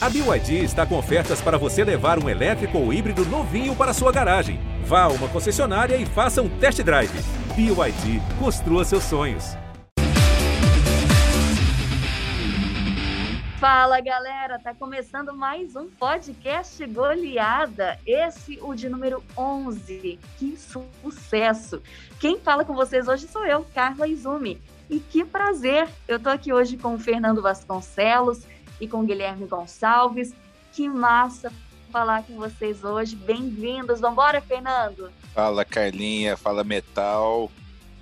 A BYD está com ofertas para você levar um elétrico ou híbrido novinho para sua garagem. Vá a uma concessionária e faça um test drive. BYD, construa seus sonhos. Fala galera, tá começando mais um podcast Goleada, esse o de número 11. Que sucesso! Quem fala com vocês hoje sou eu, Carla Izumi. E que prazer! Eu tô aqui hoje com o Fernando Vasconcelos e com o Guilherme Gonçalves. Que massa falar com vocês hoje. Bem-vindos. Vambora, Fernando? Fala, Carlinha. Fala, Metal.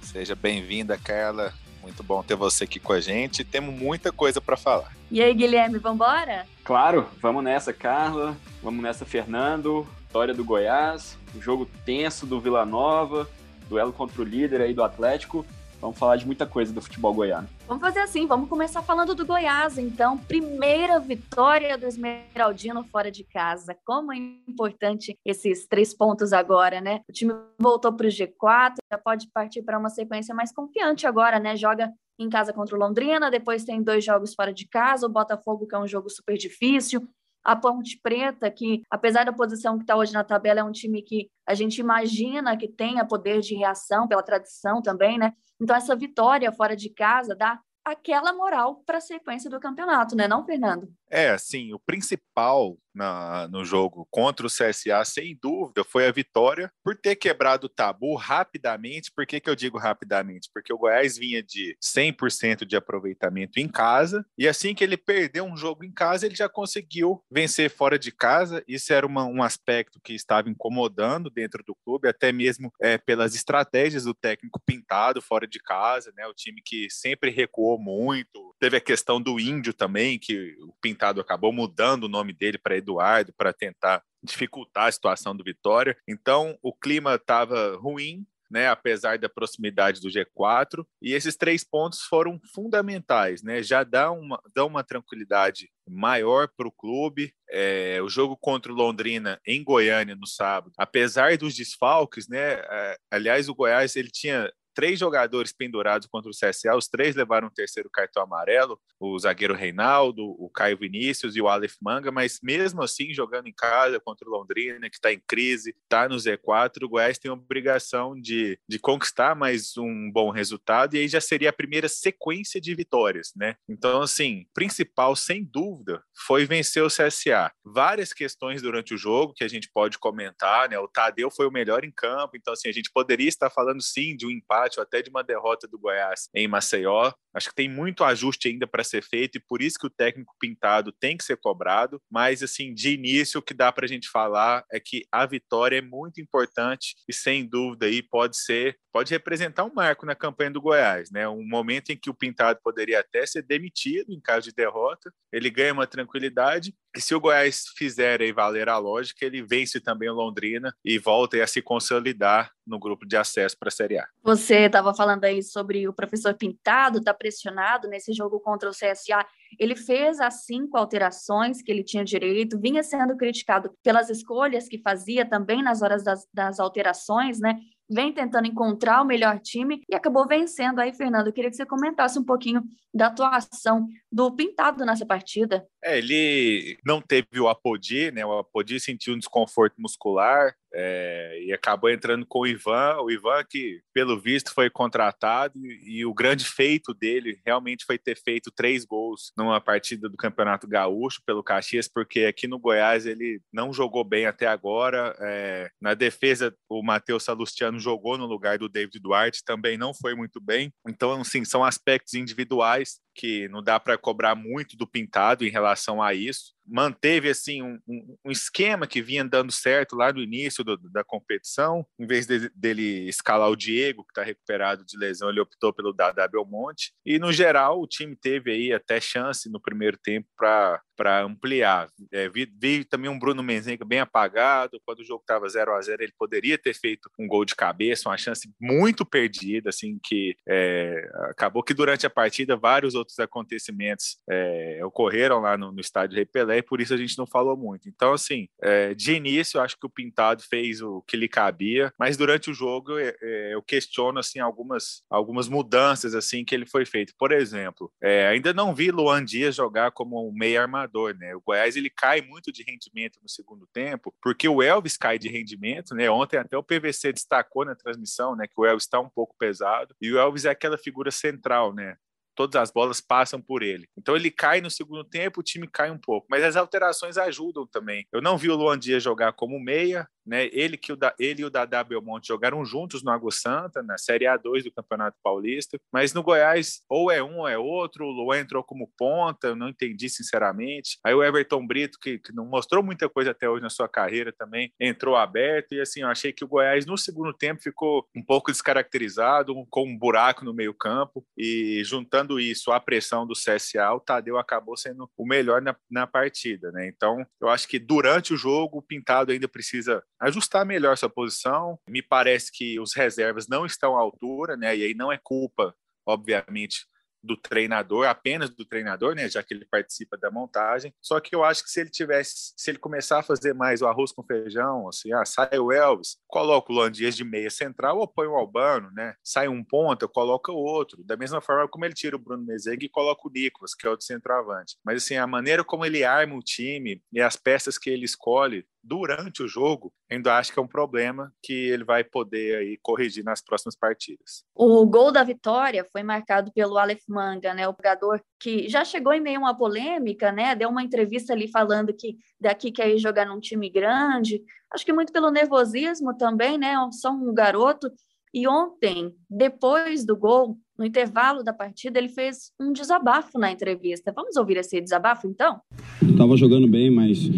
Seja bem-vinda, Carla. Muito bom ter você aqui com a gente. Temos muita coisa para falar. E aí, Guilherme, vambora? Claro, vamos nessa, Carla. Vamos nessa, Fernando. Vitória do Goiás, o jogo tenso do Vila Nova, duelo contra o líder aí do Atlético. Vamos falar de muita coisa do futebol goiano. Vamos fazer assim, vamos começar falando do Goiás, então. Primeira vitória do Esmeraldino fora de casa. Como é importante esses três pontos agora, né? O time voltou para o G4, já pode partir para uma sequência mais confiante agora, né? Joga em casa contra o Londrina, depois tem dois jogos fora de casa, o Botafogo, que é um jogo super difícil, a Ponte Preta, que apesar da posição que está hoje na tabela, é um time que a gente imagina que tenha poder de reação pela tradição também, né? Então essa vitória fora de casa dá aquela moral para a sequência do campeonato, né, não, Fernando? É, assim, o principal na, no jogo contra o CSA, sem dúvida, foi a vitória por ter quebrado o tabu rapidamente. Por que, que eu digo rapidamente? Porque o Goiás vinha de 100% de aproveitamento em casa, e assim que ele perdeu um jogo em casa, ele já conseguiu vencer fora de casa. Isso era uma, um aspecto que estava incomodando dentro do clube, até mesmo é, pelas estratégias do técnico pintado fora de casa, né? O time que sempre recuou muito. Teve a questão do índio também, que o Pintado acabou mudando o nome dele para Eduardo para tentar dificultar a situação do Vitória. Então, o clima estava ruim, né, apesar da proximidade do G4, e esses três pontos foram fundamentais, né, já dá uma, dá uma tranquilidade maior para o clube. É, o jogo contra o Londrina em Goiânia no sábado, apesar dos desfalques, né, é, aliás, o Goiás ele tinha três jogadores pendurados contra o CSA, os três levaram o terceiro cartão amarelo, o zagueiro Reinaldo, o Caio Vinícius e o Aleph Manga, mas mesmo assim, jogando em casa contra o Londrina, que está em crise, está no Z4, o Goiás tem a obrigação de, de conquistar mais um bom resultado, e aí já seria a primeira sequência de vitórias, né? Então, assim, principal, sem dúvida, foi vencer o CSA. Várias questões durante o jogo que a gente pode comentar, né? O Tadeu foi o melhor em campo, então, assim, a gente poderia estar falando sim de um empate empate ou até de uma derrota do Goiás em Maceió. Acho que tem muito ajuste ainda para ser feito e por isso que o técnico pintado tem que ser cobrado. Mas, assim, de início, o que dá para a gente falar é que a vitória é muito importante e, sem dúvida, aí pode ser, pode representar um marco na campanha do Goiás, né? Um momento em que o pintado poderia até ser demitido em caso de derrota, ele ganha uma tranquilidade. E se o Goiás fizer aí valer a lógica, ele vence também o Londrina e volta a se consolidar no grupo de acesso para a Série A. Você estava falando aí sobre o professor Pintado, tá pressionado nesse jogo contra o CSA. Ele fez as cinco alterações que ele tinha direito, vinha sendo criticado pelas escolhas que fazia também nas horas das, das alterações, né? vem tentando encontrar o melhor time e acabou vencendo aí, Fernando. Eu queria que você comentasse um pouquinho da atuação do Pintado nessa partida. É, ele não teve o Apodi, né? O Apodi sentiu um desconforto muscular, é, e acabou entrando com o Ivan. O Ivan, que pelo visto foi contratado, e, e, o grande feito dele realmente foi ter feito três gols numa partida do Campeonato Gaúcho pelo Caxias, porque aqui no Goiás ele não jogou bem até agora. É, na defesa, o Matheus Salustiano jogou no lugar do David Duarte, também não foi muito bem. Então, assim, são aspectos individuais que não dá para cobrar muito do pintado em relação a isso manteve assim um, um, esquema que vinha dando certo lá no início do, da competição. Em vez de, dele escalar o Diego, que está recuperado de lesão, ele optou pelo Dada Belmonte. E no geral, o time teve aí até chance no primeiro tempo para para ampliar. É, vi, vi, também um Bruno Menzenga bem apagado. Quando o jogo estava 0 a 0 ele poderia ter feito um gol de cabeça, uma chance muito perdida, assim, que é, acabou que durante a partida vários outros acontecimentos é, ocorreram lá no, no estádio Rei E por isso a gente não falou muito. Então, assim, é, de início, eu acho que o Pintado fez o que lhe cabia, mas durante o jogo é, é, eu questiono, assim, algumas, algumas mudanças, assim, que ele foi feito. Por exemplo, é, ainda não vi Luan Dias jogar como um meio armador né? O Goiás ele cai muito de rendimento no segundo tempo, porque o Elvis cai de rendimento, né? Ontem até o PVC destacou na transmissão, né, que o Elvis está um pouco pesado, e o Elvis é aquela figura central, né? Todas as bolas passam por ele. Então ele cai no segundo tempo, o time cai um pouco. Mas as alterações ajudam também. Eu não vi o Luan Dias jogar como meia, né? Ele, que o da, ele e o Dadá Belmonte jogaram juntos no Água Santa, na Série A2 do Campeonato Paulista, mas no Goiás ou é um ou é outro, o Luan entrou como ponta, eu não entendi sinceramente. Aí o Everton Brito, que, que, não mostrou muita coisa até hoje na sua carreira também, entrou aberto e assim, eu achei que o Goiás no segundo tempo ficou um pouco descaracterizado, com um buraco no meio campo e juntando isso à pressão do CSA, o Tadeu acabou sendo o melhor na, na partida, né? Então, eu acho que durante o jogo o Pintado ainda precisa ajustar melhor sua posição. Me parece que os reservas não estão à altura, né? E aí não é culpa, obviamente, do treinador, apenas do treinador, né, já que ele participa da montagem. Só que eu acho que se ele tivesse, se ele começar a fazer mais o arroz com feijão, assim, ah, sai o Elvis, coloca o Landias de meia central ou põe o Albano, né? Sai um ponta, coloca o outro. Da mesma forma como ele tira o Bruno Mezeg e coloca o Nicolas, que é o de centroavante. Mas assim, a maneira como ele arma o time e as peças que ele escolhe durante o jogo, ainda acho que é um problema que ele vai poder aí corrigir nas próximas partidas. O gol da vitória foi marcado pelo Aleph Manga, né, o jogador que já chegou em meio a uma polêmica, né, deu uma entrevista ali falando que daqui quer ir jogar num time grande, acho que muito pelo nervosismo também, né, só um garoto, e ontem, depois do gol, no intervalo da partida, ele fez um desabafo na entrevista. Vamos ouvir esse desabafo, então? Estava jogando bem, mas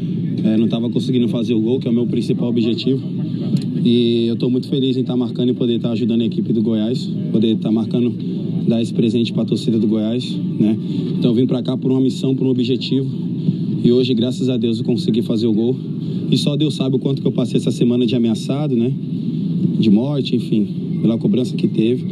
é, não estava conseguindo fazer o gol, que é o meu principal objetivo. E eu estou muito feliz em estar tá marcando e poder estar tá ajudando a equipe do Goiás, poder estar tá marcando, dar esse presente para a torcida do Goiás, né? Então eu vim para cá por uma missão, por um objetivo. E hoje, graças a Deus, eu consegui fazer o gol. E só Deus sabe o quanto que eu passei essa semana de ameaçado, né? De morte, enfim, pela cobrança que teve.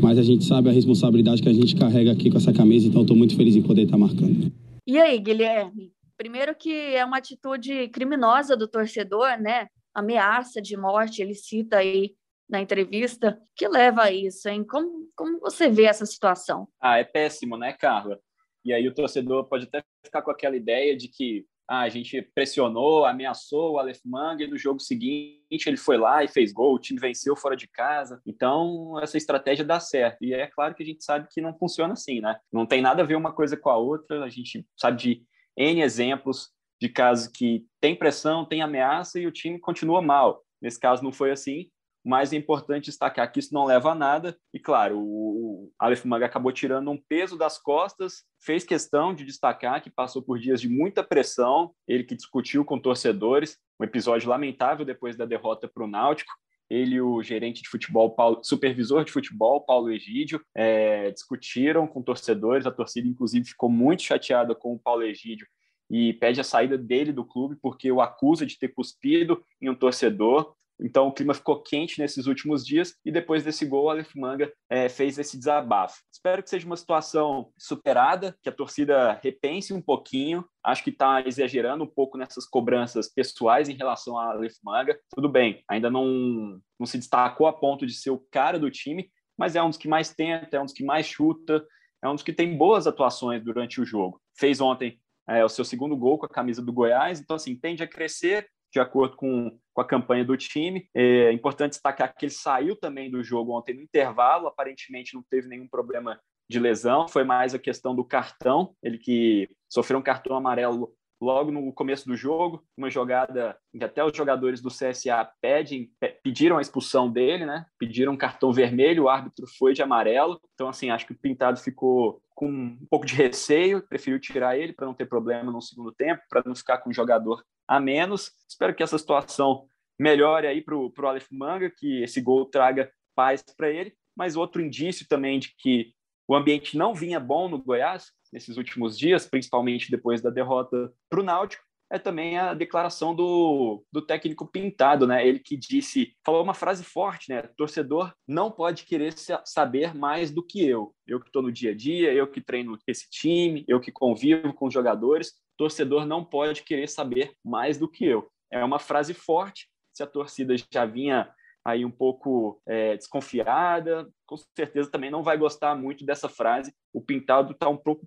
Mas a gente sabe a responsabilidade que a gente carrega aqui com essa camisa, então estou muito feliz em poder estar marcando. E aí, Guilherme? Primeiro que é uma atitude criminosa do torcedor, né? Ameaça de morte, ele cita aí na entrevista, que leva a isso, hein? Como, como você vê essa situação? Ah, é péssimo, né, Carla? E aí o torcedor pode até ficar com aquela ideia de que ah, a gente pressionou, ameaçou o Aleph Manga e no jogo seguinte ele foi lá e fez gol, o time venceu fora de casa. Então, essa estratégia dá certo. E é claro que a gente sabe que não funciona assim, né? Não tem nada a ver uma coisa com a outra, a gente sabe de N exemplos de casos que tem pressão, tem ameaça e o time continua mal. Nesse caso não foi assim, mas é importante destacar que isso não leva a nada. E claro, o Aleph Manga acabou tirando um peso das costas, fez questão de destacar que passou por dias de muita pressão, ele que discutiu com torcedores, um episódio lamentável depois da derrota para o Náutico. Ele e o gerente de futebol, Paulo, supervisor de futebol, Paulo Egídio, é, discutiram com torcedores. A torcida, inclusive, ficou muito chateada com o Paulo Egídio e pede a saída dele do clube porque o acusa de ter cuspido em um torcedor. Então o clima ficou quente nesses últimos dias e depois desse gol, o Aleph Manga é, fez esse desabafo. Espero que seja uma situação superada, que a torcida repense um pouquinho. Acho que está exagerando um pouco nessas cobranças pessoais em relação a Aleph Manga. Tudo bem, ainda não, não se destacou a ponto de ser o cara do time, mas é um dos que mais tenta, é um dos que mais chuta, é um dos que tem boas atuações durante o jogo. Fez ontem é, o seu segundo gol com a camisa do Goiás, então assim, tende a crescer, de acordo com, com a campanha do time. É importante destacar que ele saiu também do jogo ontem no intervalo, aparentemente não teve nenhum problema de lesão, foi mais a questão do cartão, ele que sofreu um cartão amarelo logo no começo do jogo, uma jogada que até os jogadores do CSA pedem, pediram a expulsão dele, né? Pediram um cartão vermelho, o árbitro foi de amarelo. Então, assim, acho que o Pintado ficou com um pouco de receio, preferiu tirar ele para não ter problema no segundo tempo, para não ficar com um jogador a menos. Espero que essa situação melhore aí para o Aleph Manga, que esse gol traga paz para ele. Mas outro indício também de que o ambiente não vinha bom no Goiás nesses últimos dias, principalmente depois da derrota para o Náutico, é também a declaração do, do técnico Pintado, né? Ele que disse, falou uma frase forte, né? Torcedor não pode querer saber mais do que eu. Eu que estou no dia a dia, eu que treino esse time, eu que convivo com os jogadores. Torcedor não pode querer saber mais do que eu. É uma frase forte. Se a torcida já vinha aí um pouco é, desconfiada, com certeza também não vai gostar muito dessa frase. O Pintado está um pouco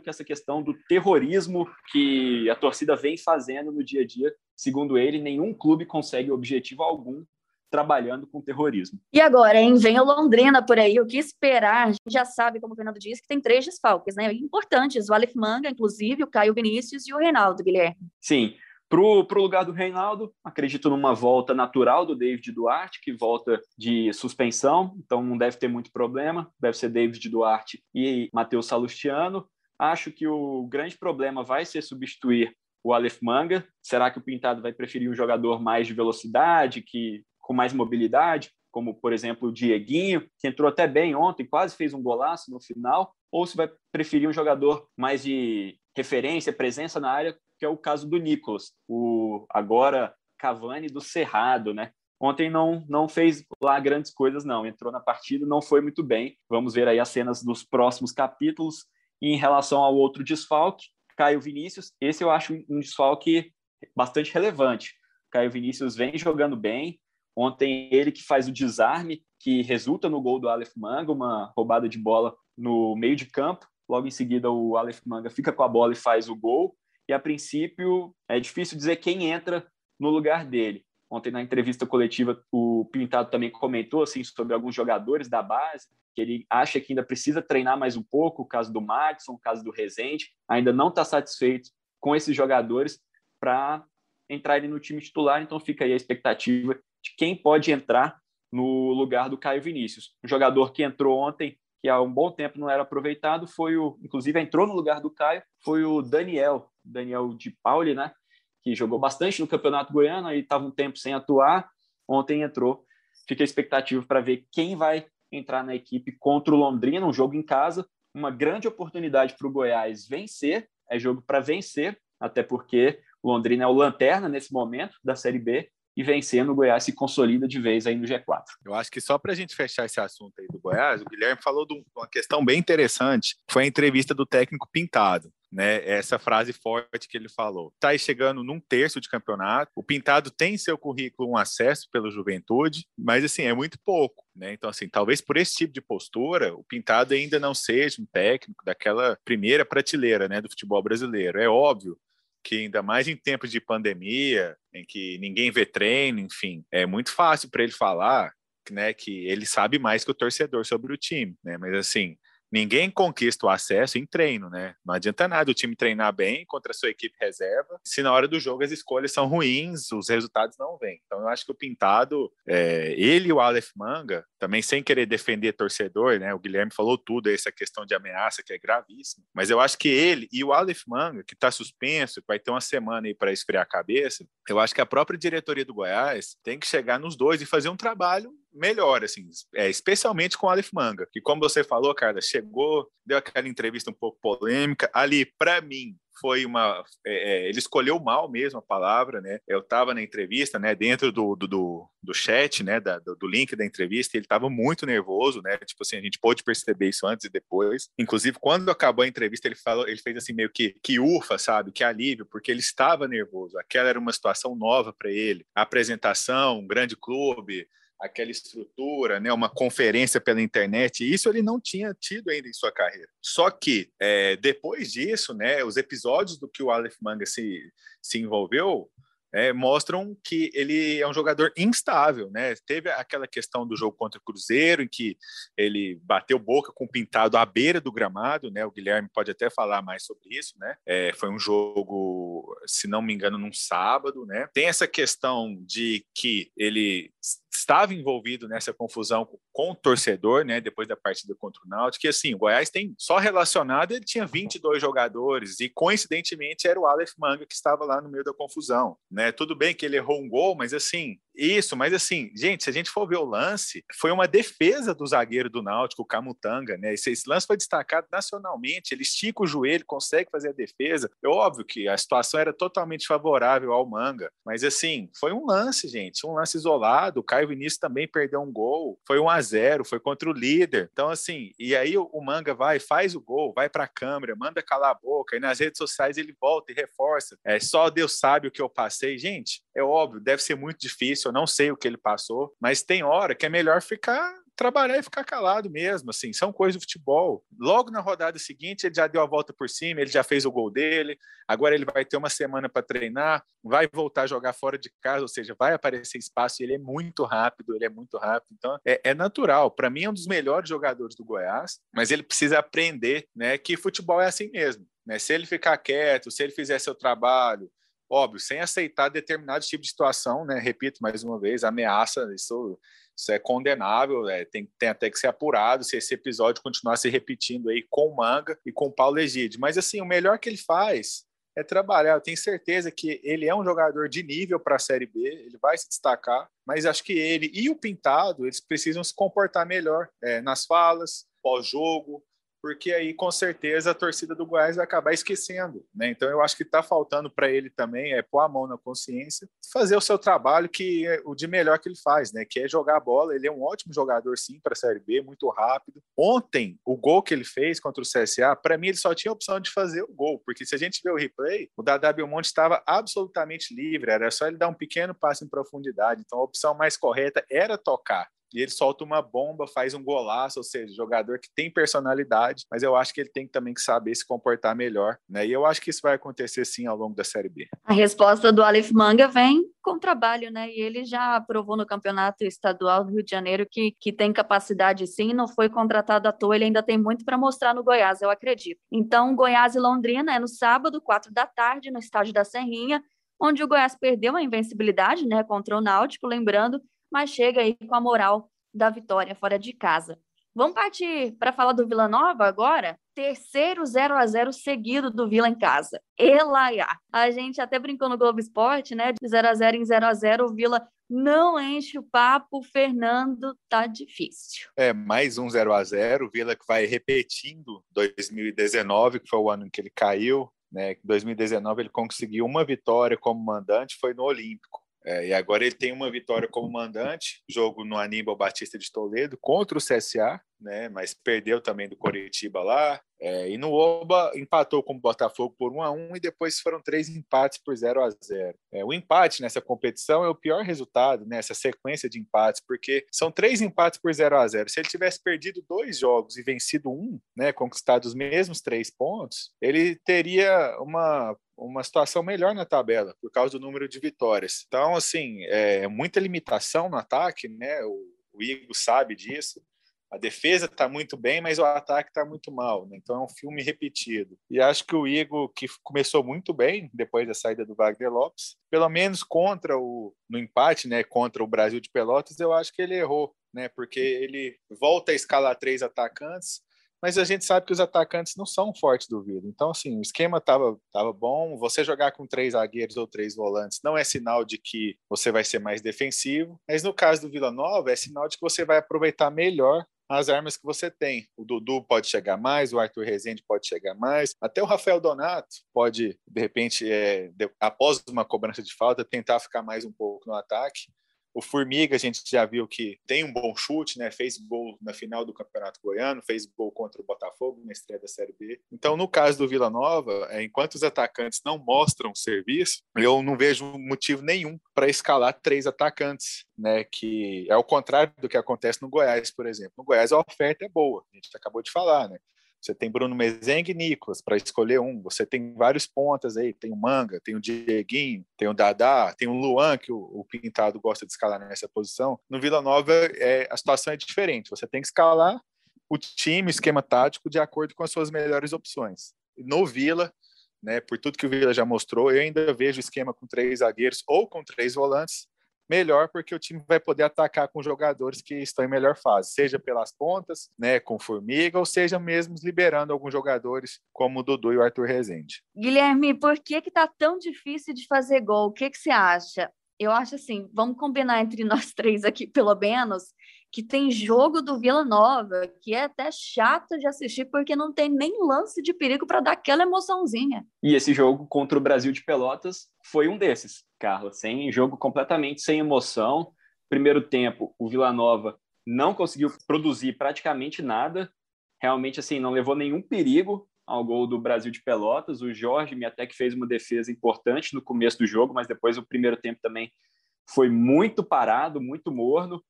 com essa questão do terrorismo que a torcida vem fazendo no dia a dia. Segundo ele, nenhum clube consegue objetivo algum trabalhando com terrorismo. E agora, hein? Vem o Londrina por aí, o que esperar? A gente já sabe, como o Fernando disse, que tem três desfalques, né? Importantes, o Aleph Manga, inclusive, o Caio Vinícius e o Reinaldo, Guilherme. Sim, para o lugar do Reinaldo, acredito numa volta natural do David Duarte, que volta de suspensão, então não deve ter muito problema. Deve ser David Duarte e Matheus Salustiano. Acho que o grande problema vai ser substituir o Aleph Manga. Será que o Pintado vai preferir um jogador mais de velocidade, que com mais mobilidade, como por exemplo o Dieguinho, que entrou até bem ontem, quase fez um golaço no final, ou se vai preferir um jogador mais de referência, presença na área, que é o caso do Nicolas, o agora Cavani do Cerrado, né? Ontem não, não fez lá grandes coisas, não. Entrou na partida, não foi muito bem. Vamos ver aí as cenas dos próximos capítulos. E em relação ao outro desfalque, Caio Vinícius, esse eu acho um desfalque bastante relevante. Caio Vinícius vem jogando bem. Ontem ele que faz o desarme, que resulta no gol do Aleph Manga, uma roubada de bola no meio de campo. Logo em seguida, o Aleph Manga fica com a bola e faz o gol e a princípio é difícil dizer quem entra no lugar dele. Ontem na entrevista coletiva o Pintado também comentou assim sobre alguns jogadores da base que ele acha que ainda precisa treinar mais um pouco, o caso do Madison, o caso do Rezende, ainda não está satisfeito com esses jogadores para entrar no time titular, então fica aí a expectativa de quem pode entrar no lugar do Caio Vinícius. Um jogador que entrou ontem que há um bom tempo não era aproveitado, foi o, inclusive entrou no lugar do Caio, foi o Daniel, Daniel de Pauli, né? Que jogou bastante no Campeonato Goiano e estava um tempo sem atuar. Ontem entrou. Fica a expectativa para ver quem vai entrar na equipe contra o Londrina, um jogo em casa, uma grande oportunidade para o Goiás vencer, é jogo para vencer, até porque o Londrina é o lanterna nesse momento da Série B e vencendo, o Goiás se consolida de vez aí no G4. Eu acho que só para a gente fechar esse assunto aí do Goiás, o Guilherme falou de uma questão bem interessante, foi a entrevista do técnico Pintado. Né, essa frase forte que ele falou. Está chegando num terço de campeonato. O Pintado tem em seu currículo um acesso pela juventude, mas assim, é muito pouco. Né? Então, assim, talvez por esse tipo de postura, o Pintado ainda não seja um técnico daquela primeira prateleira né, do futebol brasileiro. É óbvio que ainda mais em tempos de pandemia, em que ninguém vê treino, enfim, é muito fácil para ele falar, né, que ele sabe mais que o torcedor sobre o time, né? Mas assim, ninguém conquista o acesso em treino, né? Não adianta nada o time treinar bem contra a sua equipe reserva, se na hora do jogo as escolhas são ruins, os resultados não vêm. Então eu acho que o Pintado, é, ele e o Aleph Manga, também sem querer defender torcedor, né? O Guilherme falou tudo, essa questão de ameaça que é gravíssima, mas eu acho que ele e o Aleph Manga, que está suspenso, que vai ter uma semana aí para esfriar a cabeça, eu acho que a própria diretoria do Goiás tem que chegar nos dois e fazer um trabalho melhor, assim, é, especialmente com o Aleph Manga, que como você falou, cara, chegou, deu aquela entrevista um pouco polêmica, ali, para mim, foi uma. É, é, ele escolheu mal mesmo a palavra, né? Eu estava na entrevista, né? Dentro do, do, do chat, né? Da, do, do, link da entrevista, ele estava muito nervoso, né? Tipo assim, a gente pôde perceber isso antes e depois. Inclusive, quando acabou a entrevista, ele falou, ele fez assim meio que que ufa, sabe? Que alívio, porque ele estava nervoso. Aquela era uma situação nova para ele. A apresentação, um grande clube aquela estrutura, né, uma conferência pela internet, isso ele não tinha tido ainda em sua carreira. Só que é, depois disso, né, os episódios do que o Aleph Manga se, se envolveu é, mostram que ele é um jogador instável, né? Teve aquela questão do jogo contra o Cruzeiro, em que ele bateu boca com o pintado à beira do gramado, né? O Guilherme pode até falar mais sobre isso, né? É, foi um jogo, se não me engano, num sábado, né? Tem essa questão de que ele estava envolvido nessa confusão com o torcedor, né, depois da partida contra o Náutico, que assim, o Goiás tem só relacionado, ele tinha 22 jogadores e coincidentemente era o Aleph Manga que estava lá no meio da confusão, né? Tudo bem que ele errou um gol, mas assim, isso, mas assim, gente, se a gente for ver o lance, foi uma defesa do zagueiro do Náutico, o Camutanga, né? Esse, esse, lance foi destacado nacionalmente. Ele estica o joelho, consegue fazer a defesa. É óbvio que a situação era totalmente favorável ao Manga, mas assim, foi um lance, gente, um lance isolado. O Caio Vinícius também perdeu um gol, foi 1 a 0 foi contra o líder. Então, assim, e aí o, o Manga vai, faz o gol, vai para a câmera, manda calar a boca, e nas redes sociais ele volta e reforça. É só Deus sabe o que eu passei. Gente, é óbvio, deve ser muito difícil eu não sei o que ele passou, mas tem hora que é melhor ficar trabalhar e ficar calado mesmo, assim, são coisas do futebol. Logo na rodada seguinte, ele já deu a volta por cima, ele já fez o gol dele, agora ele vai ter uma semana para treinar, vai voltar a jogar fora de casa, ou seja, vai aparecer espaço, ele é muito rápido, ele é muito rápido, então é, é natural. Para mim, é um dos melhores jogadores do Goiás, mas ele precisa aprender né, que futebol é assim mesmo. Né? Se ele ficar quieto, se ele fizer seu trabalho, óbvio, sem aceitar determinado tipo de situação, né? Repito mais uma vez, ameaça, isso, isso é condenável, é, tem, tem, até que ser apurado se esse episódio continuar se repetindo aí com o Manga e com o Paulo Egide. Mas assim, o melhor que ele faz é trabalhar. Eu tenho certeza que ele é um jogador de nível para a Série B, ele vai se destacar, mas acho que ele e o Pintado, eles precisam se comportar melhor é, nas falas, pós-jogo, porque aí com certeza a torcida do Goiás vai acabar esquecendo, né? Então eu acho que está faltando para ele também é pôr a mão na consciência, fazer o seu trabalho que é o de melhor que ele faz, né? Que é jogar a bola. Ele é um ótimo jogador sim para a Série B, muito rápido. Ontem o gol que ele fez contra o CSA, para mim ele só tinha a opção de fazer o gol, porque se a gente vê o replay, o Dada Belmonte estava absolutamente livre, era só ele dar um pequeno passo em profundidade. Então a opção mais correta era tocar e ele solta uma bomba, faz um golaço, ou seja, jogador que tem personalidade, mas eu acho que ele tem também que saber se comportar melhor, né? E eu acho que isso vai acontecer sim ao longo da Série B. A resposta do Aleph Manga vem com trabalho, né? E ele já provou no Campeonato Estadual do Rio de Janeiro que, que tem capacidade sim, não foi contratado à toa, ele ainda tem muito para mostrar no Goiás, eu acredito. Então, Goiás e Londrina é no sábado, quatro da tarde, no estádio da Serrinha, onde o Goiás perdeu a invencibilidade, né, contra o Náutico, lembrando mas chega aí com a moral da vitória fora de casa. Vamos partir para falar do Vila Nova agora? Terceiro 0 a 0 seguido do Vila em casa. Elaiá. A gente até brincou no Globo Esporte, né? De 0 a 0 em 0 a 0 o Vila não enche o papo, Fernando, tá difícil. É, mais um 0 a 0 o Vila que vai repetindo 2019, que foi o ano em que ele caiu, né? Em 2019 ele conseguiu uma vitória como mandante, foi no Olímpico. É, e agora ele tem uma vitória como mandante, jogo no Aníbal Batista de Toledo contra o CSA, né? Mas perdeu também do Coritiba lá. É, e no Oba empatou com o Botafogo por 1 a 1 e depois foram três empates por 0 a 0. É, o empate nessa competição é o pior resultado nessa sequência de empates, porque são três empates por 0 a 0. Se ele tivesse perdido dois jogos e vencido um, né, conquistado os mesmos três pontos, ele teria uma uma situação melhor na tabela por causa do número de vitórias. Então, assim, é muita limitação no ataque, né? O, o Igor sabe disso a defesa está muito bem, mas o ataque está muito mal. Né? Então é um filme repetido. E acho que o Igor, que começou muito bem depois da saída do Wagner Lopes, pelo menos contra o no empate, né, contra o Brasil de Pelotas, eu acho que ele errou, né? Porque ele volta a escalar três atacantes, mas a gente sabe que os atacantes não são fortes do Vila. Então, assim, o esquema estava tava bom. Você jogar com três zagueiros ou três volantes não é sinal de que você vai ser mais defensivo, mas no caso do Vila Nova, é sinal de que você vai aproveitar melhor as armas que você tem. O Dudu pode chegar mais, o Arthur Rezende pode chegar mais, até o Rafael Donato pode, de repente, é, de, após uma cobrança de falta, tentar ficar mais um pouco no ataque. O Formiga, a gente já viu que tem um bom chute, né? Fez gol na final do Campeonato Goiano, fez gol contra o Botafogo na estreia da Série B. Então, no caso do Vila Nova, é, enquanto os atacantes não mostram serviço, eu não vejo motivo nenhum para escalar três atacantes, né? Que é o contrário do que acontece no Goiás, por exemplo. No Goiás a oferta é boa, a gente acabou de falar, né? Você tem Bruno Mezengue e Nicolas para escolher um. Você tem vários pontas aí. Tem o Manga, tem o Dieguinho, tem o Dadá, tem o Luan, que o, o Pintado gosta de escalar nessa posição. No Vila Nova, é, a situação é diferente. Você tem que escalar o time, o esquema tático, de acordo com as suas melhores opções. No Vila, né, por tudo que o Vila já mostrou, eu ainda vejo o esquema com três zagueiros ou com três volantes melhor porque o time vai poder atacar com jogadores que estão em melhor fase, seja pelas pontas, né, com Formiga, ou seja mesmo liberando alguns jogadores como o Dudu e o Arthur Rezende. Guilherme, por que que tá tão difícil de fazer gol? O que que você acha? Eu acho assim, vamos combinar entre nós três aqui, pelo menos, que tem jogo do Vila Nova, que é até chato de assistir porque não tem nem lance de perigo para dar aquela emoçãozinha. E esse jogo contra o Brasil de Pelotas foi um desses, Carla, sem jogo completamente sem emoção. Primeiro tempo, o Vila Nova não conseguiu produzir praticamente nada. Realmente assim, não levou nenhum perigo ao gol do Brasil de Pelotas. O Jorge me até que fez uma defesa importante no começo do jogo, mas depois o primeiro tempo também foi muito parado, muito morno.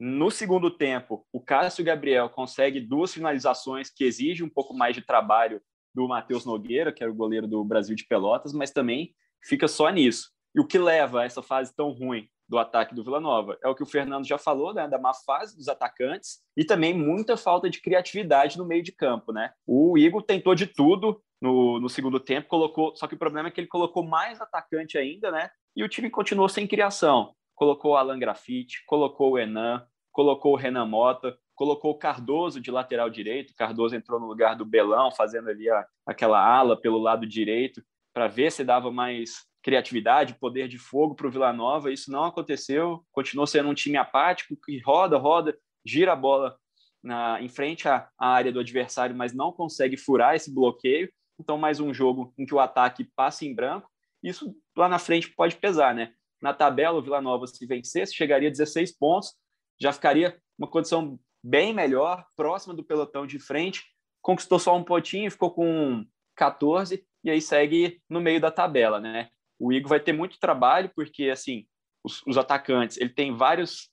No segundo tempo, o Cássio Gabriel consegue duas finalizações que exigem um pouco mais de trabalho do Matheus Nogueira, que era o goleiro do Brasil de Pelotas, mas também fica só nisso. E o que leva a essa fase tão ruim do ataque do Vila Nova é o que o Fernando já falou, né, da má fase dos atacantes e também muita falta de criatividade no meio de campo, né? O Igor tentou de tudo no, no segundo tempo, colocou, só que o problema é que ele colocou mais atacante ainda, né? E o time continuou sem criação. Colocou o Alan Grafite, colocou o Enan, colocou o Renan Mota, colocou o Cardoso de lateral direito. Cardoso entrou no lugar do Belão, fazendo ali a, aquela ala pelo lado direito, para ver se dava mais criatividade, poder de fogo para o Vila Nova. Isso não aconteceu. Continuou sendo um time apático que roda, roda, gira a bola na, em frente à, à área do adversário, mas não consegue furar esse bloqueio. Então, mais um jogo em que o ataque passa em branco. Isso lá na frente pode pesar, né? Na tabela, o Vila Nova, se vencesse, chegaria a 16 pontos, já ficaria uma condição bem melhor, próxima do pelotão de frente. Conquistou só um pontinho, ficou com 14 e aí segue no meio da tabela, né? O Igor vai ter muito trabalho porque assim os, os atacantes ele tem vários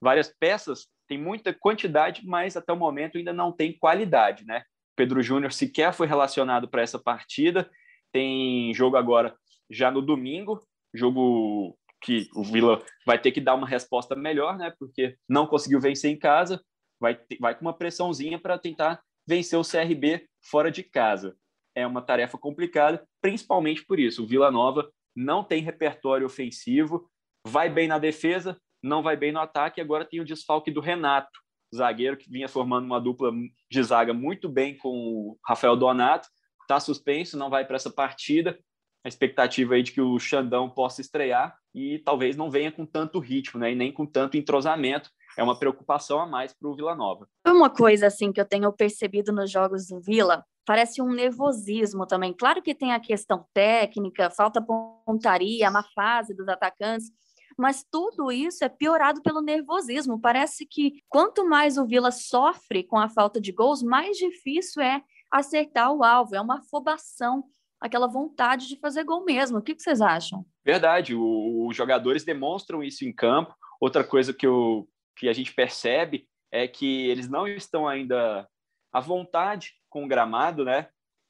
várias peças, tem muita quantidade, mas até o momento ainda não tem qualidade, né? Pedro Júnior sequer foi relacionado para essa partida. Tem jogo agora já no domingo, jogo que o Vila vai ter que dar uma resposta melhor, né? Porque não conseguiu vencer em casa, vai, vai com uma pressãozinha para tentar vencer o CRB fora de casa. É uma tarefa complicada, principalmente por isso. O Vila Nova não tem repertório ofensivo, vai bem na defesa, não vai bem no ataque. Agora tem o desfalque do Renato, zagueiro que vinha formando uma dupla de zaga muito bem com o Rafael Donato. Está suspenso, não vai para essa partida. A expectativa aí de que o Xandão possa estrear e talvez não venha com tanto ritmo, né? E nem com tanto entrosamento. É uma preocupação a mais para o Vila Nova. Uma coisa assim que eu tenho percebido nos jogos do Vila parece um nervosismo também. Claro que tem a questão técnica, falta pontaria, má fase dos atacantes, mas tudo isso é piorado pelo nervosismo. Parece que quanto mais o Vila sofre com a falta de gols, mais difícil é acertar o alvo. É uma afobação, aquela vontade de fazer gol mesmo. O que, vocês acham? Verdade, o, os jogadores demonstram isso em campo. Outra coisa que, eu, que a gente percebe é que eles não estão ainda à vontade com o gramado, né?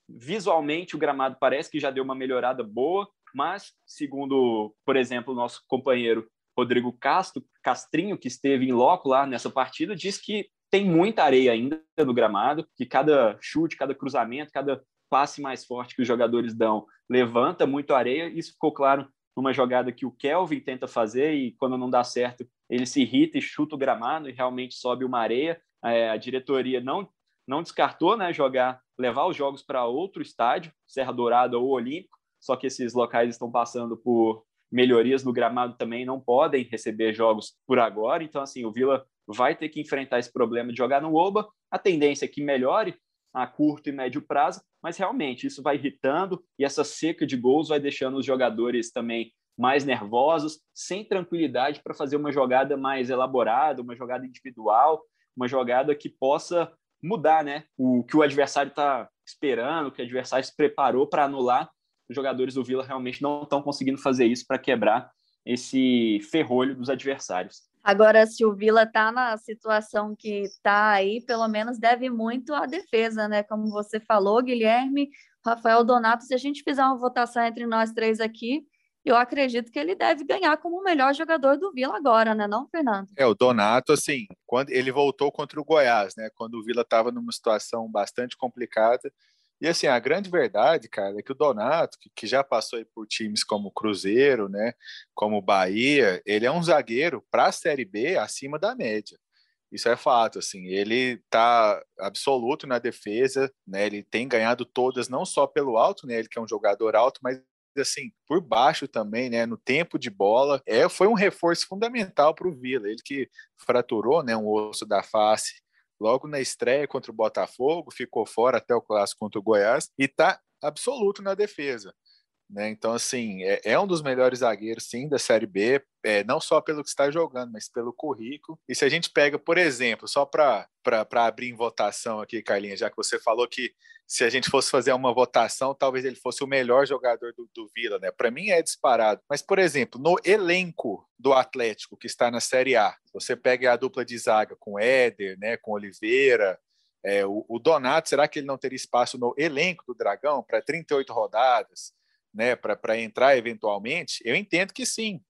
Visualmente, o gramado parece que já deu uma melhorada boa, mas, segundo, por exemplo, o nosso companheiro Rodrigo Castro, Castrinho, que esteve em loco lá nessa partida, diz que tem muita areia ainda no gramado, que cada chute, cada cruzamento, cada passe mais forte que os jogadores dão levanta muito areia. Isso ficou claro numa jogada que o Kelvin tenta fazer e quando não dá certo, ele se irrita e chuta o gramado e realmente sobe uma areia. É, a diretoria não não descartou, né, jogar, levar os jogos para outro estádio, Serra Dourada ou Olímpico, só que esses locais estão passando por melhorias no gramado também, não podem receber jogos por agora, então assim, o Vila vai ter que enfrentar esse problema de jogar no Oba, a tendência é que melhore a curto e médio prazo, mas realmente isso vai irritando e essa seca de gols vai deixando os jogadores também mais nervosos, sem tranquilidade para fazer uma jogada mais elaborada, uma jogada individual, uma jogada que possa mudar né, o que o adversário está esperando, o que o adversário se preparou para anular. Os jogadores do Vila realmente não estão conseguindo fazer isso para quebrar esse ferrolho dos adversários. Agora, se o Vila está na situação que está aí, pelo menos deve muito à defesa, né? Como você falou, Guilherme, Rafael Donato, se a gente fizer uma votação entre nós três aqui, eu acredito que ele deve ganhar como o melhor jogador do Vila agora, né, não, Fernando? É, o Donato, assim, quando ele voltou contra o Goiás, né, quando o Vila estava numa situação bastante complicada, e assim, a grande verdade, cara, é que o Donato, que, que já passou por times como Cruzeiro, né, como Bahia, ele é um zagueiro para a Série B acima da média. Isso é fato, assim, ele tá absoluto na defesa, né? Ele tem ganhado todas não só pelo alto, né? Ele que é um jogador alto, mas assim, por baixo também, né, no tempo de bola, é, foi um reforço fundamental para o Vila. Ele que fraturou, né, um osso da face logo na estreia contra o Botafogo, ficou fora até o clássico contra o Goiás e está absoluto na defesa. Né? Então, assim, é, é, um dos melhores zagueiros, sim, da Série B, é, não só pelo que está jogando, mas pelo currículo. E se a gente pega, por exemplo, só para abrir em votação aqui, Carlinha, já que você falou que se a gente fosse fazer uma votação, talvez ele fosse o melhor jogador do, do Vila, né? Para mim é disparado. Mas, por exemplo, no elenco do Atlético, que está na Série A. Você pega a dupla de zaga com Éder, né, com Oliveira, é, o, o, Donato, será que ele não teria espaço no elenco do Dragão para 38 rodadas, né, para entrar eventualmente? Eu entendo que sim,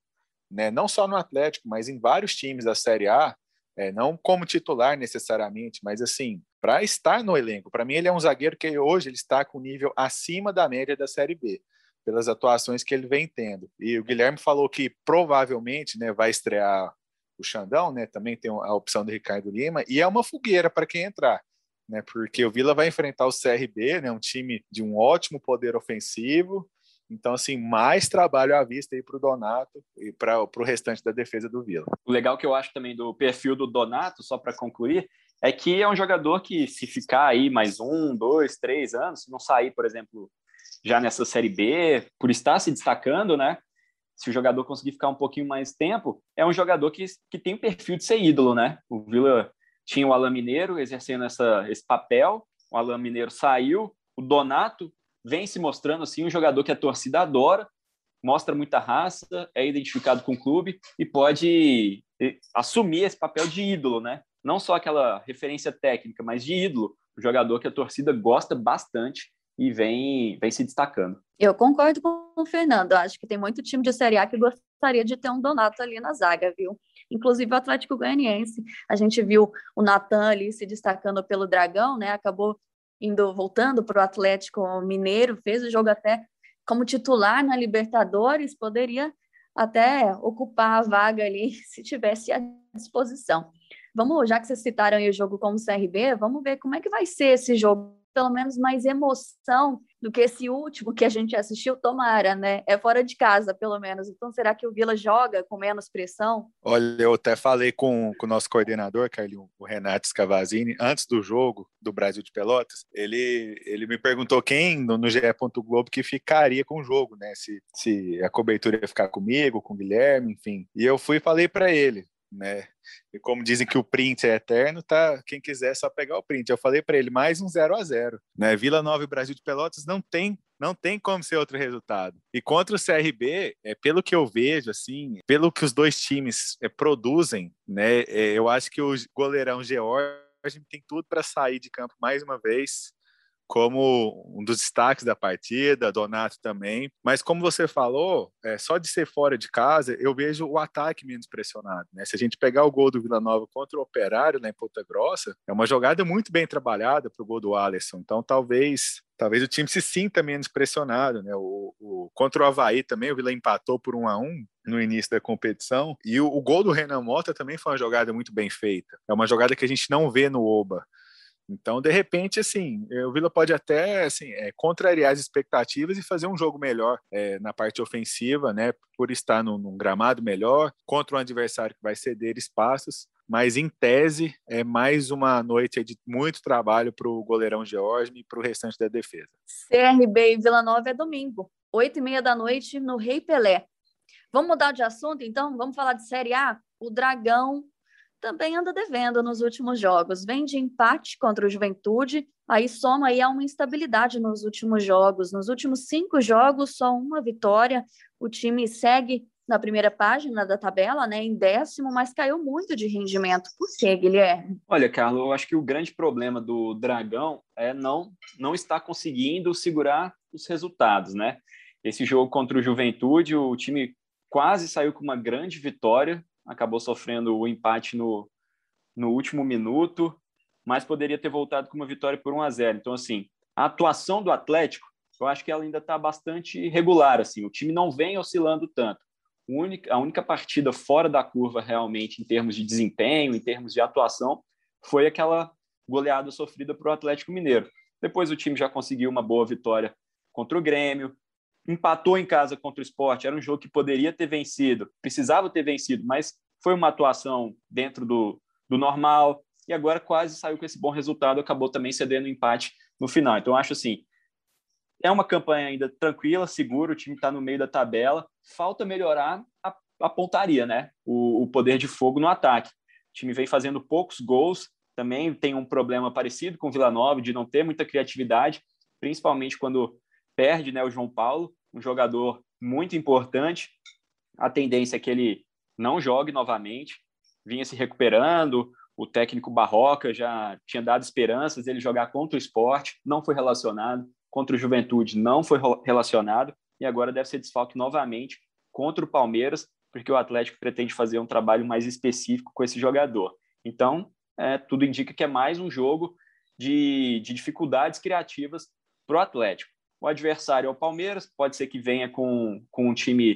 né, não só no Atlético, mas em vários times da Série A, é, não como titular necessariamente, mas assim, para estar no elenco. Para mim, ele é um zagueiro que hoje ele está com nível acima da média da Série B pelas atuações que ele vem tendo. E o Guilherme falou que provavelmente né, vai estrear o Xandão, né? Também tem a opção do Ricardo Lima, e é uma fogueira para quem entrar. Né, porque o Vila vai enfrentar o CRB, né, um time de um ótimo poder ofensivo. Então, assim, mais trabalho à vista aí para o Donato e para o restante da defesa do Vila. O legal que eu acho também do perfil do Donato, só para concluir, é que é um jogador que, se ficar aí mais um, dois, três anos, se não sair, por exemplo, já nessa Série B, por estar se destacando, né? Se o jogador conseguir ficar um pouquinho mais tempo, é um jogador que, que tem o perfil de ser ídolo, né? O Vila tinha o Alain Mineiro exercendo essa, esse papel, o Alain Mineiro saiu, o Donato vem se mostrando assim um jogador que a torcida adora, mostra muita raça, é identificado com o clube e pode assumir esse papel de ídolo, né? Não só aquela referência técnica, mas de ídolo, um jogador que a torcida gosta bastante e vem, vem se destacando. Eu concordo com o Fernando. Acho que tem muito time de Série A que gostaria de ter um Donato ali na zaga, viu? Inclusive o Atlético Goianiense. A gente viu o Natan ali se destacando pelo Dragão, né? Acabou indo voltando para o Atlético Mineiro, fez o jogo até como titular na Libertadores, poderia até ocupar a vaga ali se tivesse à disposição. Vamos, já que vocês citaram o jogo com o CRB, vamos ver como é que vai ser esse jogo pelo menos mais emoção do que esse último que a gente assistiu, tomara, né? É fora de casa, pelo menos. Então, será que o Vila joga com menos pressão? Olha, eu até falei com, com o nosso coordenador, Carlinho, o Renato Scavazini, antes do jogo do Brasil de Pelotas, ele, ele me perguntou quem no, no GE. Globo que ficaria com o jogo, né? Se, se a cobertura ia ficar comigo, com o Guilherme, enfim. E eu fui e falei para ele, né? E como dizem que o print é eterno, tá? Quem quiser é só pegar o print. Eu falei para ele mais um 0 a 0, né? Vila Nova e Brasil de Pelotas não tem não tem como ser outro resultado. E contra o CRB, é pelo que eu vejo assim, pelo que os dois times é, produzem, né? É, eu acho que o goleirão George tem tudo para sair de campo mais uma vez como um dos destaques da partida, Donato também. Mas como você falou, é, só de ser fora de casa, eu vejo o ataque menos pressionado. Né? Se a gente pegar o gol do Vila Nova contra o Operário lá em Ponta Grossa, é uma jogada muito bem trabalhada para o gol do Alisson. Então talvez talvez o time se sinta menos pressionado, né? O, o, contra o Havaí também, o Vila empatou por um a um no início da competição. E o, o, gol do Renan Mota também foi uma jogada muito bem feita. É uma jogada que a gente não vê no Oba. Então, de repente, assim, o Vila pode até assim, é, contrariar as expectativas e fazer um jogo melhor é, na parte ofensiva, né? Por estar num, num, gramado melhor, contra um adversário que vai ceder espaços. Mas, em tese, é mais uma noite de muito trabalho para o goleirão George e para o restante da defesa. CRB e Vila Nova é domingo, oito e meia da noite, no Rei Pelé. Vamos mudar de assunto, então? Vamos falar de Série A? O Dragão também anda devendo nos últimos jogos. Vem de empate contra o Juventude, aí soma aí a uma instabilidade nos últimos jogos. Nos últimos cinco jogos, só uma vitória. O time segue na primeira página da tabela, né, em décimo, mas caiu muito de rendimento. Por quê, Guilherme? Olha, Carlos, eu acho que o grande problema do Dragão é não, não estar conseguindo segurar os resultados, né? Esse jogo contra o Juventude, o time quase saiu com uma grande vitória, acabou sofrendo o empate no, no último minuto, mas poderia ter voltado com uma vitória por 1 a 0. Então, assim, a atuação do Atlético, eu acho que ela ainda está bastante regular. Assim, o time não vem oscilando tanto. A única partida fora da curva, realmente, em termos de desempenho, em termos de atuação, foi aquela goleada sofrida para o Atlético Mineiro. Depois o time já conseguiu uma boa vitória contra o Grêmio, empatou em casa contra o esporte, era um jogo que poderia ter vencido, precisava ter vencido, mas foi uma atuação dentro do, do normal, e agora quase saiu com esse bom resultado, acabou também cedendo o empate no final. Então, acho assim, é uma campanha ainda tranquila, segura, o time está no meio da tabela, falta melhorar a, a pontaria, né? O, o, poder de fogo no ataque. O time vem fazendo poucos gols, também tem um problema parecido com o Vila Nova, de não ter muita criatividade, principalmente quando perde né, o João Paulo, um jogador muito importante. A tendência é que ele não jogue novamente. Vinha se recuperando, o técnico Barroca já tinha dado esperanças dele jogar contra o esporte, não foi relacionado, contra o Juventude não foi relacionado, e agora deve ser desfalque novamente contra o Palmeiras, porque o Atlético pretende fazer um trabalho mais específico com esse jogador. Então, é, tudo indica que é mais um jogo de, de dificuldades criativas para o Atlético. O adversário é o Palmeiras, pode ser que venha com, com um time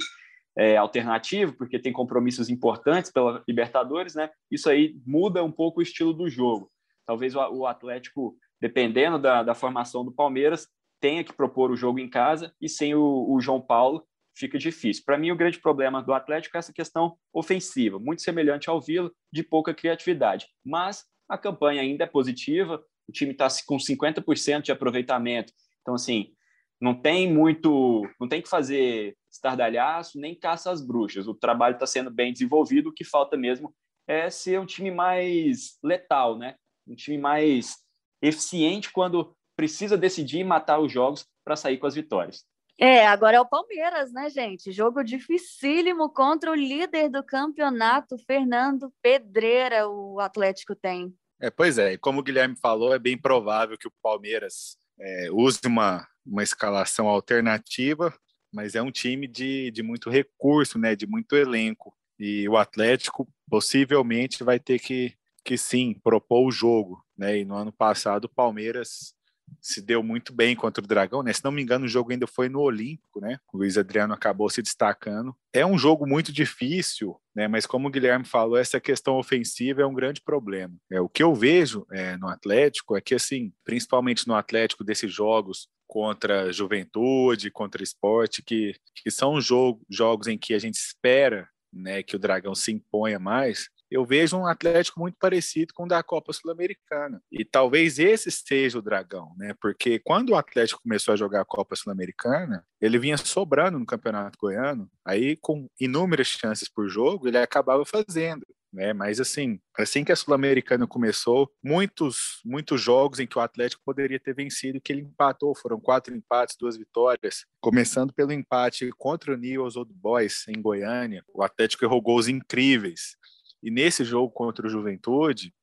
é, alternativo, porque tem compromissos importantes pela Libertadores, né? Isso aí muda um pouco o estilo do jogo. Talvez o, o Atlético, dependendo da, da, formação do Palmeiras, tenha que propor o jogo em casa e sem o, o João Paulo fica difícil. Para mim, o grande problema do Atlético é essa questão ofensiva, muito semelhante ao Vila, de pouca criatividade. Mas a campanha ainda é positiva, o time está com 50% de aproveitamento. Então, assim, não tem muito, não tem que fazer estardalhaço, nem caça às bruxas. O trabalho está sendo bem desenvolvido, o que falta mesmo é ser um time mais letal, né? Um time mais eficiente quando precisa decidir e matar os jogos para sair com as vitórias. É, agora é o Palmeiras, né, gente? Jogo dificílimo contra o líder do campeonato, Fernando Pedreira, o Atlético tem. É, pois é, como o Guilherme falou, é bem provável que o Palmeiras é, use uma, uma escalação alternativa, mas é um time de, de muito recurso, né, de muito elenco. E o Atlético possivelmente vai ter que, que sim, propor o jogo. Né? E no ano passado o Palmeiras se deu muito bem contra o Dragão, né? Se não me engano, o jogo ainda foi no Olímpico, né? O Luiz Adriano acabou se destacando. É um jogo muito difícil, né? Mas como o Guilherme falou, essa questão ofensiva é um grande problema. É o que eu vejo é, no Atlético é que assim, principalmente no Atlético desses jogos contra Juventude, contra Esporte, que, que são jogo, jogos em que a gente espera né, que o Dragão se imponha mais, eu vejo um Atlético muito parecido com o da Copa Sul-Americana. E talvez esse seja o dragão, né? Porque quando o Atlético começou a jogar a Copa Sul-Americana, ele vinha sobrando no Campeonato Goiano, aí com inúmeras chances por jogo, ele acabava fazendo. Né? Mas assim, assim que a Sul-Americana começou, muitos muitos jogos em que o Atlético poderia ter vencido, que ele empatou, foram quatro empates, duas vitórias, começando pelo empate contra o Newell's Old Boys em Goiânia. O Atlético errou gols incríveis. E nesse jogo contra o Juventude,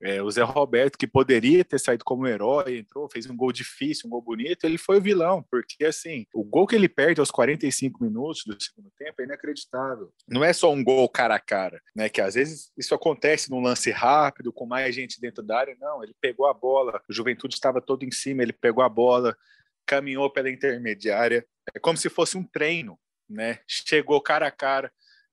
é, o Zé Roberto, que poderia ter saído como herói, entrou, fez um gol difícil, um gol bonito, ele foi o vilão, porque assim, o gol que ele perde aos 45 minutos do segundo tempo é inacreditável. Não é só um gol cara a cara, né? Que às vezes isso acontece num lance rápido, com mais gente dentro da área, não, ele pegou a bola, o Juventude estava todo em cima, ele pegou a bola, caminhou pela intermediária, é como se fosse um treino, né? Chegou cara a cara,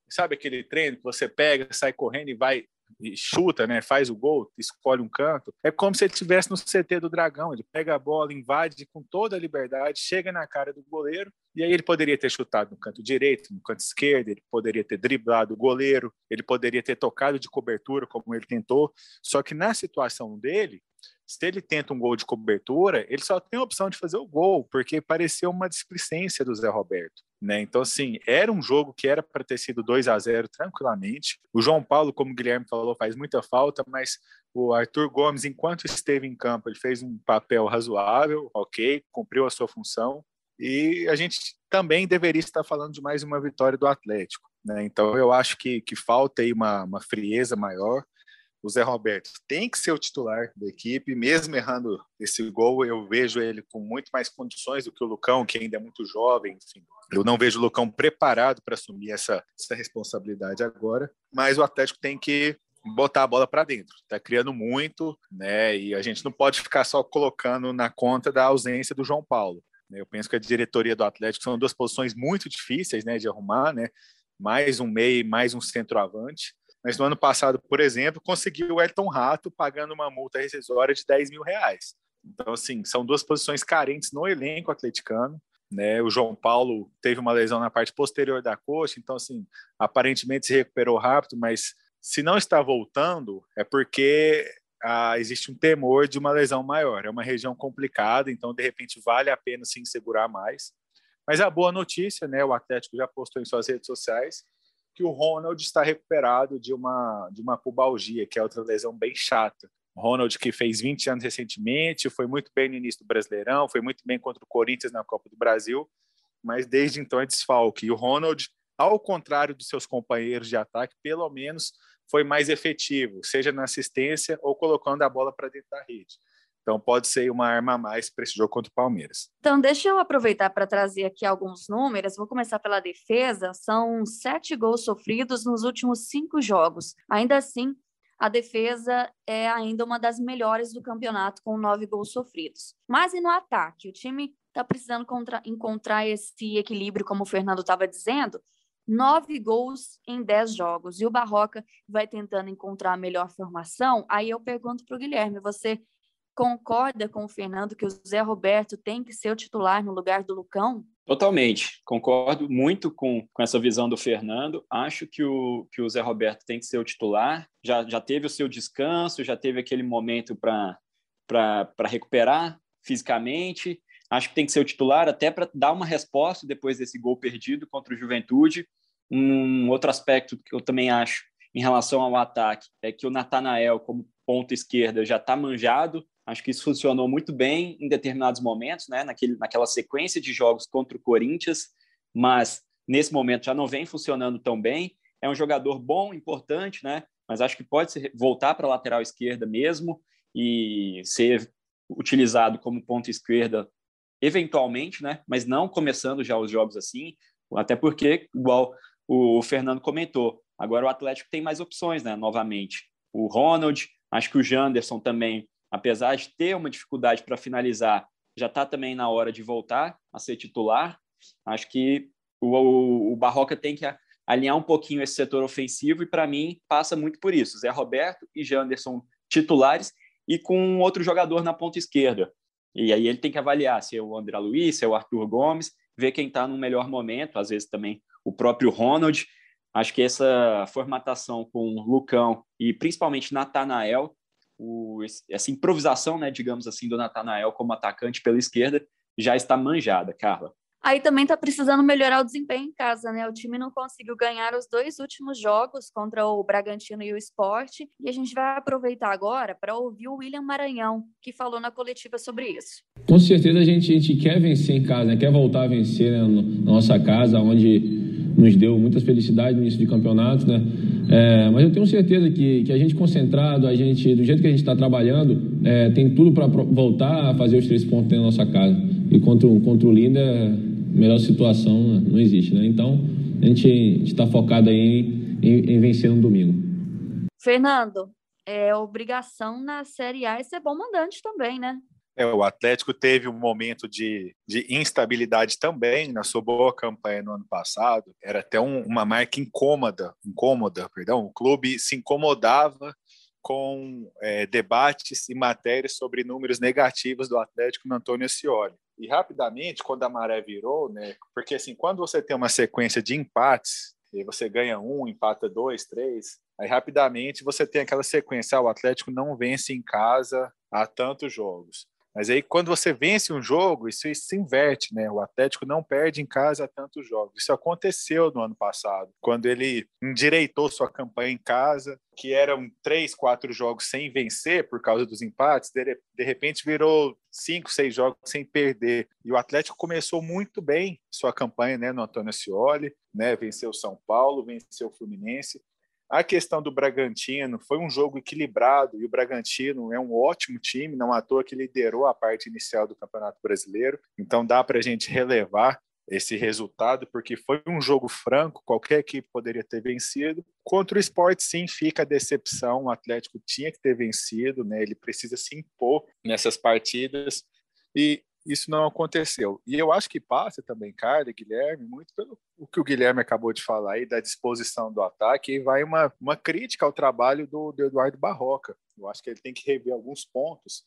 sabe aquele treino que você pega, sai correndo e vai e chuta, né? Faz o gol, escolhe um canto. É como se ele estivesse no CT do Dragão. Ele pega a bola, invade com toda a liberdade, chega na cara do goleiro e aí ele poderia ter chutado no canto direito, no canto esquerdo, ele poderia ter driblado o goleiro, ele poderia ter tocado de cobertura como ele tentou. Só que na situação dele, se ele tenta um gol de cobertura, ele só tem a opção de fazer o gol, porque pareceu uma displicência do Zé Roberto. Né? Então, assim, era um jogo que era para ter sido 2 a 0 tranquilamente. O João Paulo, como o Guilherme falou, faz muita falta, mas o Arthur Gomes, enquanto esteve em campo, ele fez um papel razoável, ok, cumpriu a sua função. E a gente também deveria estar falando de mais uma vitória do Atlético. Né? Então, eu acho que, que falta aí uma, uma frieza maior o Zé Roberto tem que ser o titular da equipe, mesmo errando esse gol, eu vejo ele com muito mais condições do que o Lucão, que ainda é muito jovem, enfim. Eu não vejo o Lucão preparado para assumir essa, essa responsabilidade agora, mas o Atlético tem que botar a bola para dentro. Está criando muito, né? E a gente não pode ficar só colocando na conta da ausência do João Paulo. Eu penso que a diretoria do Atlético são duas posições muito difíceis, né, de arrumar, né? Mais um meio, mais um centroavante. Mas no ano passado, por exemplo, conseguiu o Elton Rato pagando uma multa rescisória de 10 mil reais. Então, assim, são duas posições carentes no elenco atleticano. Né? O João Paulo teve uma lesão na parte posterior da coxa, então, assim, aparentemente se recuperou rápido, mas se não está voltando, é porque ah, existe um temor de uma lesão maior. É uma região complicada, então, de repente, vale a pena se segurar mais. Mas a boa notícia, né? O Atlético já postou em suas redes sociais que o Ronald está recuperado de uma, de uma pubalgia, que é outra lesão bem chata. Ronald, que fez 20 anos recentemente, foi muito bem no início do Brasileirão, foi muito bem contra o Corinthians na Copa do Brasil, mas desde então é desfalque. E o Ronald ao contrário dos seus companheiros de ataque, pelo menos foi mais efetivo, seja na assistência ou colocando a bola para dentro da rede. Então pode ser uma arma a mais para esse jogo contra o Palmeiras. Então deixa eu aproveitar para trazer aqui alguns números. Vou começar pela defesa. São sete gols sofridos nos últimos cinco jogos. Ainda assim, a defesa é ainda uma das melhores do campeonato, com nove gols sofridos. Mas e no ataque? O time está precisando contra, encontrar esse equilíbrio, como o Fernando estava dizendo. Nove gols em dez jogos. E o Barroca vai tentando encontrar a melhor formação. Aí eu pergunto para o Guilherme: você concorda com o Fernando que o Zé Roberto tem que ser o titular no lugar do Lucão? Totalmente, concordo muito com, com essa visão do Fernando. Acho que o, que o Zé Roberto tem que ser o titular. Já, já teve o seu descanso, já teve aquele momento para recuperar fisicamente. Acho que tem que ser o titular até para dar uma resposta depois desse gol perdido contra o Juventude. Um outro aspecto que eu também acho em relação ao ataque é que o Natanael, como ponta esquerda, já está manjado Acho que isso funcionou muito bem em determinados momentos, né? Naquele, naquela sequência de jogos contra o Corinthians, mas nesse momento já não vem funcionando tão bem. É um jogador bom, importante, né? Mas acho que pode voltar para a lateral esquerda mesmo e ser utilizado como ponta esquerda eventualmente, né? Mas não começando já os jogos assim, até porque, igual o Fernando comentou, agora o Atlético tem mais opções, né? Novamente, o Ronald, acho que o Janderson também apesar de ter uma dificuldade para finalizar, já está também na hora de voltar a ser titular. Acho que o, o, o Barroca tem que alinhar um pouquinho esse setor ofensivo e, para mim, passa muito por isso. Zé Roberto e Janderson titulares e com outro jogador na ponta esquerda. E aí ele tem que avaliar se é o André Luiz, se é o Arthur Gomes, ver quem está no melhor momento, às vezes também o próprio Ronald. Acho que essa formatação com Lucão e principalmente Natanael o, essa improvisação, né, digamos assim, do Natanael como atacante pela esquerda já está manjada, Carla. Aí também está precisando melhorar o desempenho em casa, né? O time não conseguiu ganhar os dois últimos jogos contra o Bragantino e o Esporte. E a gente vai aproveitar agora para ouvir o William Maranhão, que falou na coletiva sobre isso. Com certeza a gente, a gente quer vencer em casa, né? quer voltar a vencer né? na nossa casa, onde nos deu muitas felicidades no início de campeonato, né? É, mas eu tenho certeza que, que a gente concentrado, a gente, do jeito que a gente está trabalhando, é, tem tudo para voltar a fazer os três pontos na nossa casa. E contra, contra o Linda, melhor situação não existe, né? Então, a gente está focado aí em, em, em vencer no domingo. Fernando, é obrigação na Série A e ser bom mandante também, né? É, o Atlético teve um momento de, de instabilidade também na sua boa campanha no ano passado. Era até um, uma marca incômoda, incômoda, perdão. O clube se incomodava com é, debates e matérias sobre números negativos do Atlético no Antônio Scioli. E rapidamente, quando a maré virou, né? Porque assim, quando você tem uma sequência de empates, e você ganha um, empata dois, três, aí rapidamente você tem aquela sequência, ah, o Atlético não vence em casa há tantos jogos. Mas aí, quando você vence um jogo, isso, se inverte, né? O Atlético não perde em casa tantos jogos. Isso aconteceu no ano passado, quando ele endireitou sua campanha em casa, que eram três, quatro jogos sem vencer por causa dos empates, de, de repente virou cinco, seis jogos sem perder. E o Atlético começou muito bem sua campanha, né, no Antônio Scioli, né? Venceu São Paulo, venceu o Fluminense. A questão do Bragantino foi um jogo equilibrado e o Bragantino é um ótimo time, não à toa que liderou a parte inicial do Campeonato Brasileiro. Então dá para a gente relevar esse resultado, porque foi um jogo franco, qualquer equipe poderia ter vencido. Contra o esporte, sim, fica a decepção. O Atlético tinha que ter vencido, né? ele precisa se impor nessas partidas. E isso não aconteceu. E eu acho que passa também, Carlos, Guilherme, muito pelo o que o Guilherme acabou de falar aí, da disposição do ataque, e vai uma, uma crítica ao trabalho do, do Eduardo Barroca. Eu acho que ele tem que rever alguns pontos.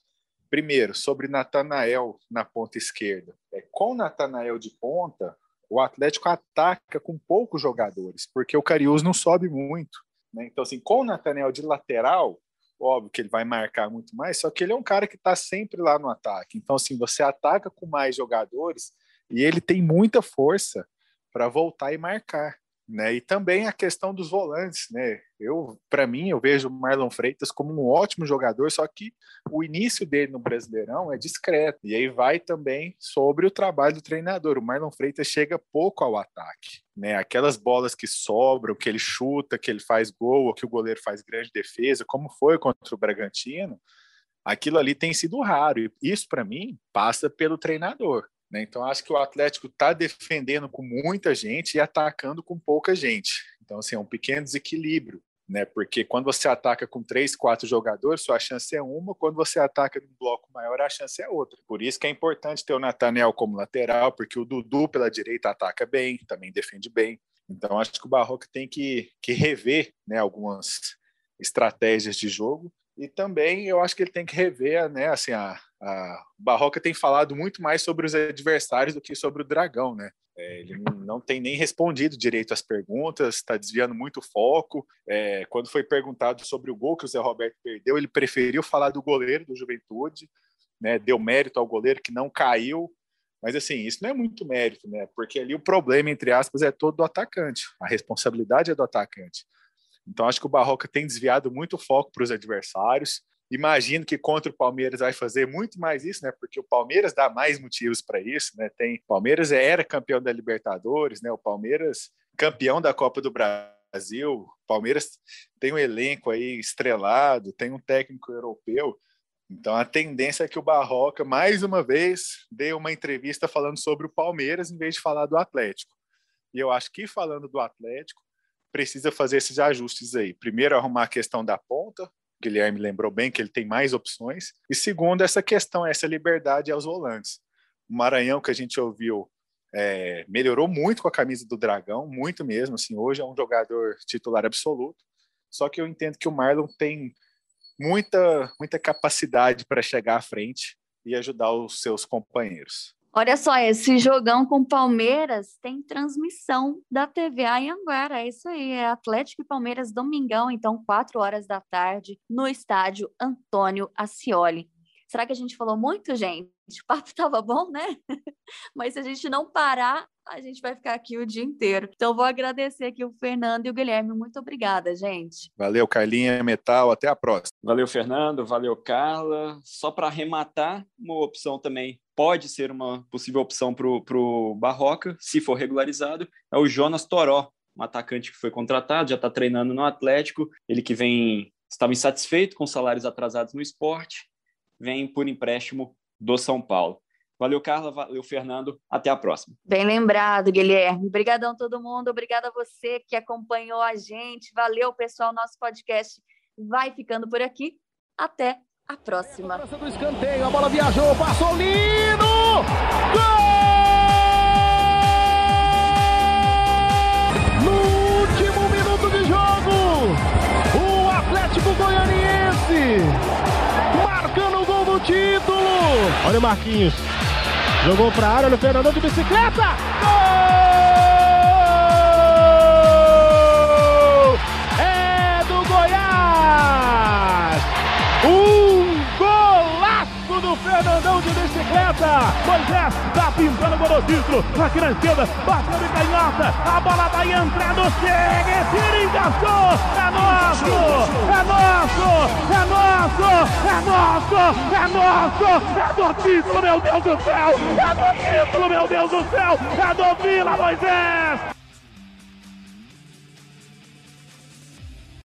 Primeiro, sobre Natanael na ponta esquerda. É, com Natanael de ponta, o Atlético ataca com poucos jogadores, porque o Cariús não sobe muito. Né? Então, assim, com o Natanael de lateral, óbvio que ele vai marcar muito mais, só que ele é um cara que está sempre lá no ataque. Então, assim, você ataca com mais jogadores e ele tem muita força para voltar e marcar. Né? E também a questão dos volantes, né? Eu, para mim, eu vejo o Marlon Freitas como um ótimo jogador, só que o início dele no Brasileirão é discreto. E aí vai também sobre o trabalho do treinador. O Marlon Freitas chega pouco ao ataque, né? Aquelas bolas que sobram, que ele chuta, que ele faz gol, ou que o goleiro faz grande defesa, como foi contra o Bragantino, aquilo ali tem sido raro. E isso, para mim, passa pelo treinador. Né? Então, acho que o Atlético está defendendo com muita gente e atacando com pouca gente. Então, assim, é um pequeno desequilíbrio. Né? Porque quando você ataca com três, quatro jogadores, sua chance é uma, quando você ataca num bloco maior, a chance é outra. Por isso que é importante ter o Natanel como lateral, porque o Dudu pela direita ataca bem, também defende bem. Então, acho que o Barroca tem que, que rever né, algumas estratégias de jogo e também eu acho que ele tem que rever, né? Assim, a, a Barroca tem falado muito mais sobre os adversários do que sobre o Dragão, né? É, ele não tem nem respondido direito às perguntas, está desviando muito o foco. É, quando foi perguntado sobre o gol que o Zé Roberto perdeu, ele preferiu falar do goleiro do Juventude, né? Deu mérito ao goleiro que não caiu. Mas assim, isso não é muito mérito, né? Porque ali o problema, entre aspas, é todo do atacante. A responsabilidade é do atacante. Então, acho que o Barroca tem desviado muito o foco para os adversários. Imagino que contra o Palmeiras vai fazer muito mais isso, né? Porque o Palmeiras dá mais motivos para isso, né? Tem Palmeiras era campeão da Libertadores, né? O Palmeiras campeão da Copa do Brasil. Palmeiras tem um elenco aí estrelado, tem um técnico europeu. Então a tendência é que o Barroca mais uma vez dê uma entrevista falando sobre o Palmeiras em vez de falar do Atlético. E eu acho que falando do Atlético precisa fazer esses ajustes aí. Primeiro, arrumar a questão da ponta. Guilherme lembrou bem que ele tem mais opções. E segundo, essa questão, essa liberdade aos volantes. O Maranhão, que a gente ouviu, é, melhorou muito com a camisa do Dragão, muito mesmo. Assim, hoje é um jogador titular absoluto. Só que eu entendo que o Marlon tem muita, muita capacidade para chegar à frente e ajudar os seus companheiros. Olha só, esse jogão com Palmeiras tem transmissão da TVA em Anguera. É isso aí, é Atlético e Palmeiras domingão, então, 4 horas da tarde, no estádio Antônio Ascioli. Será que a gente falou muito, gente? O papo estava bom, né? Mas se a gente não parar, a gente vai ficar aqui o dia inteiro. Então, vou agradecer aqui o Fernando e o Guilherme. Muito obrigada, gente. Valeu, Carlinha Metal. Até a próxima. Valeu, Fernando. Valeu, Carla. Só para arrematar, uma opção também pode ser uma possível opção para o Barroca, se for regularizado, é o Jonas Toró, um atacante que foi contratado, já está treinando no Atlético, ele que vem estava insatisfeito com salários atrasados no esporte, vem por empréstimo do São Paulo. Valeu, Carla. Valeu, Fernando. Até a próxima. Bem lembrado, Guilherme. Obrigadão todo mundo. Obrigada a você que acompanhou a gente. Valeu, pessoal. Nosso podcast vai ficando por aqui. Até a próxima. Do escanteio, a bola viajou, passou lindo! Gol! Título. Olha o Marquinhos. Jogou para a área, olha o Fernandão de bicicleta. Gol! Fernandão de bicicleta. Moisés tá pintando o título. Aqui na esquerda, bateu de canhota. A bola vai entrando. Chega, tira, encaixou. É nosso, é nosso, é nosso, é nosso, é nosso. É do título, meu Deus do céu. É do título, meu Deus do céu. É do Vila Moisés.